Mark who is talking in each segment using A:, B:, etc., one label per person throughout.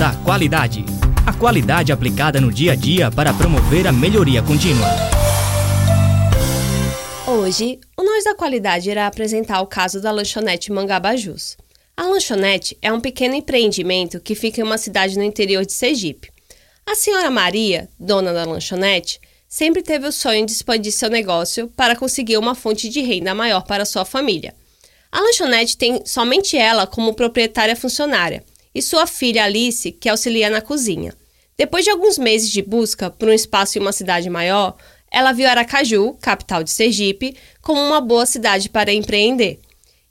A: da Qualidade. A qualidade aplicada no dia a dia para promover a melhoria contínua.
B: Hoje, o Nós da Qualidade irá apresentar o caso da lanchonete Mangabajus. A lanchonete é um pequeno empreendimento que fica em uma cidade no interior de Sergipe. A senhora Maria, dona da lanchonete, sempre teve o sonho de expandir seu negócio para conseguir uma fonte de renda maior para sua família. A lanchonete tem somente ela como proprietária funcionária e sua filha Alice, que auxilia na cozinha. Depois de alguns meses de busca por um espaço em uma cidade maior, ela viu Aracaju, capital de Sergipe, como uma boa cidade para empreender.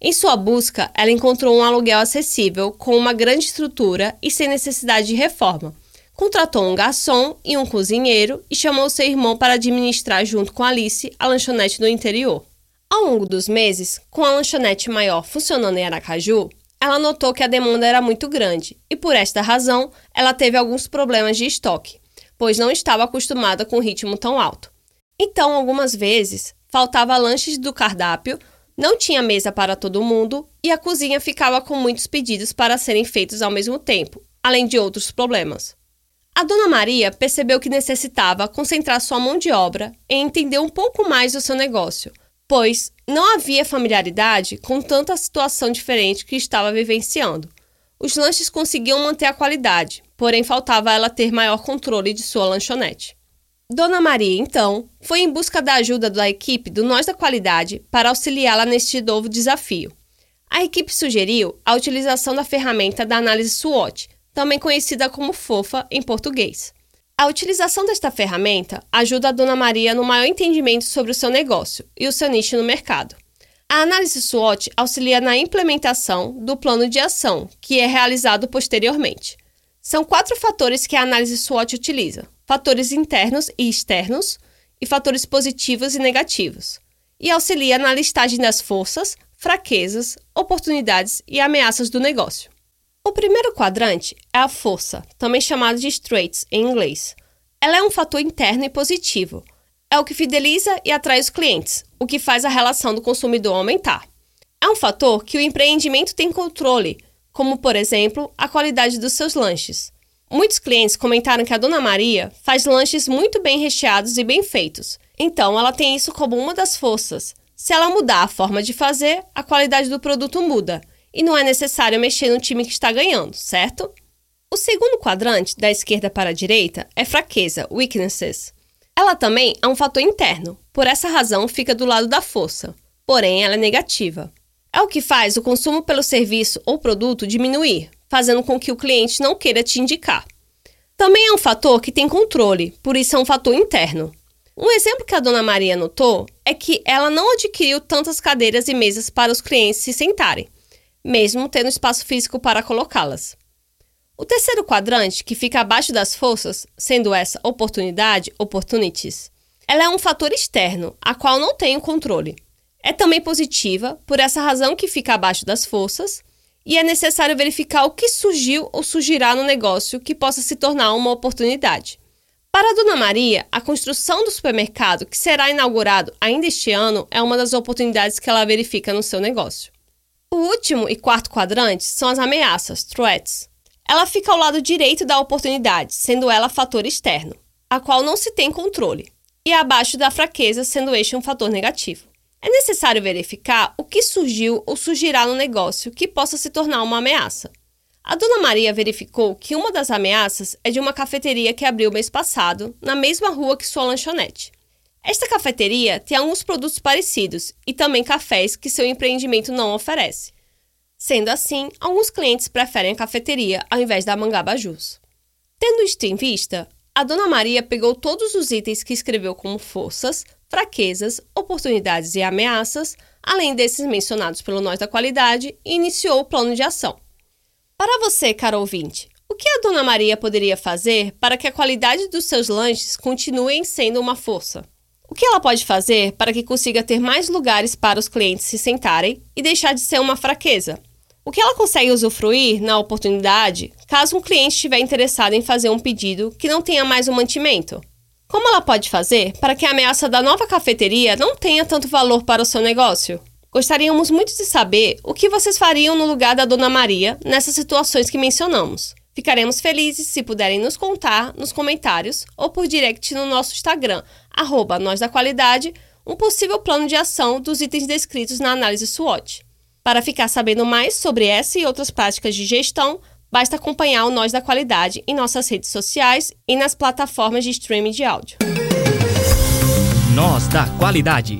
B: Em sua busca, ela encontrou um aluguel acessível, com uma grande estrutura e sem necessidade de reforma. Contratou um garçom e um cozinheiro e chamou seu irmão para administrar, junto com Alice, a lanchonete no interior. Ao longo dos meses, com a lanchonete maior funcionando em Aracaju, ela notou que a demanda era muito grande e, por esta razão, ela teve alguns problemas de estoque, pois não estava acostumada com um ritmo tão alto. Então, algumas vezes, faltava lanches do cardápio, não tinha mesa para todo mundo e a cozinha ficava com muitos pedidos para serem feitos ao mesmo tempo, além de outros problemas. A dona Maria percebeu que necessitava concentrar sua mão de obra em entender um pouco mais do seu negócio pois não havia familiaridade com tanta situação diferente que estava vivenciando. Os lanches conseguiam manter a qualidade, porém faltava ela ter maior controle de sua lanchonete. Dona Maria, então, foi em busca da ajuda da equipe do Nós da Qualidade para auxiliá-la neste novo desafio. A equipe sugeriu a utilização da ferramenta da análise SWOT, também conhecida como FOFA em português. A utilização desta ferramenta ajuda a Dona Maria no maior entendimento sobre o seu negócio e o seu nicho no mercado. A análise SWOT auxilia na implementação do plano de ação, que é realizado posteriormente. São quatro fatores que a análise SWOT utiliza: fatores internos e externos, e fatores positivos e negativos, e auxilia na listagem das forças, fraquezas, oportunidades e ameaças do negócio. O primeiro quadrante é a força, também chamada de straights em inglês. Ela é um fator interno e positivo. É o que fideliza e atrai os clientes, o que faz a relação do consumidor aumentar. É um fator que o empreendimento tem controle, como, por exemplo, a qualidade dos seus lanches. Muitos clientes comentaram que a Dona Maria faz lanches muito bem recheados e bem feitos, então ela tem isso como uma das forças. Se ela mudar a forma de fazer, a qualidade do produto muda e não é necessário mexer no time que está ganhando, certo? O segundo quadrante, da esquerda para a direita, é fraqueza, weaknesses. Ela também é um fator interno, por essa razão fica do lado da força, porém ela é negativa. É o que faz o consumo pelo serviço ou produto diminuir, fazendo com que o cliente não queira te indicar. Também é um fator que tem controle, por isso é um fator interno. Um exemplo que a dona Maria notou é que ela não adquiriu tantas cadeiras e mesas para os clientes se sentarem mesmo tendo espaço físico para colocá-las. O terceiro quadrante, que fica abaixo das forças, sendo essa oportunidade, opportunities, ela é um fator externo, a qual não tenho controle. É também positiva, por essa razão que fica abaixo das forças, e é necessário verificar o que surgiu ou surgirá no negócio que possa se tornar uma oportunidade. Para a Dona Maria, a construção do supermercado que será inaugurado ainda este ano é uma das oportunidades que ela verifica no seu negócio. O último e quarto quadrante são as ameaças, threats. Ela fica ao lado direito da oportunidade, sendo ela fator externo, a qual não se tem controle, e abaixo da fraqueza, sendo este um fator negativo. É necessário verificar o que surgiu ou surgirá no negócio que possa se tornar uma ameaça. A dona Maria verificou que uma das ameaças é de uma cafeteria que abriu mês passado, na mesma rua que sua lanchonete. Esta cafeteria tem alguns produtos parecidos e também cafés que seu empreendimento não oferece. Sendo assim, alguns clientes preferem a cafeteria ao invés da Mangabajus. Tendo isto em vista, a Dona Maria pegou todos os itens que escreveu como forças, fraquezas, oportunidades e ameaças, além desses mencionados pelo Nós da Qualidade, e iniciou o plano de ação. Para você, caro ouvinte, o que a Dona Maria poderia fazer para que a qualidade dos seus lanches continue sendo uma força? O que ela pode fazer para que consiga ter mais lugares para os clientes se sentarem e deixar de ser uma fraqueza? O que ela consegue usufruir na oportunidade caso um cliente estiver interessado em fazer um pedido que não tenha mais um mantimento? Como ela pode fazer para que a ameaça da nova cafeteria não tenha tanto valor para o seu negócio? Gostaríamos muito de saber o que vocês fariam no lugar da Dona Maria nessas situações que mencionamos. Ficaremos felizes se puderem nos contar nos comentários ou por direct no nosso Instagram, arroba Nós da Qualidade, um possível plano de ação dos itens descritos na análise SWOT. Para ficar sabendo mais sobre essa e outras práticas de gestão, basta acompanhar o Nós da Qualidade em nossas redes sociais e nas plataformas de streaming de áudio.
A: Nós da Qualidade.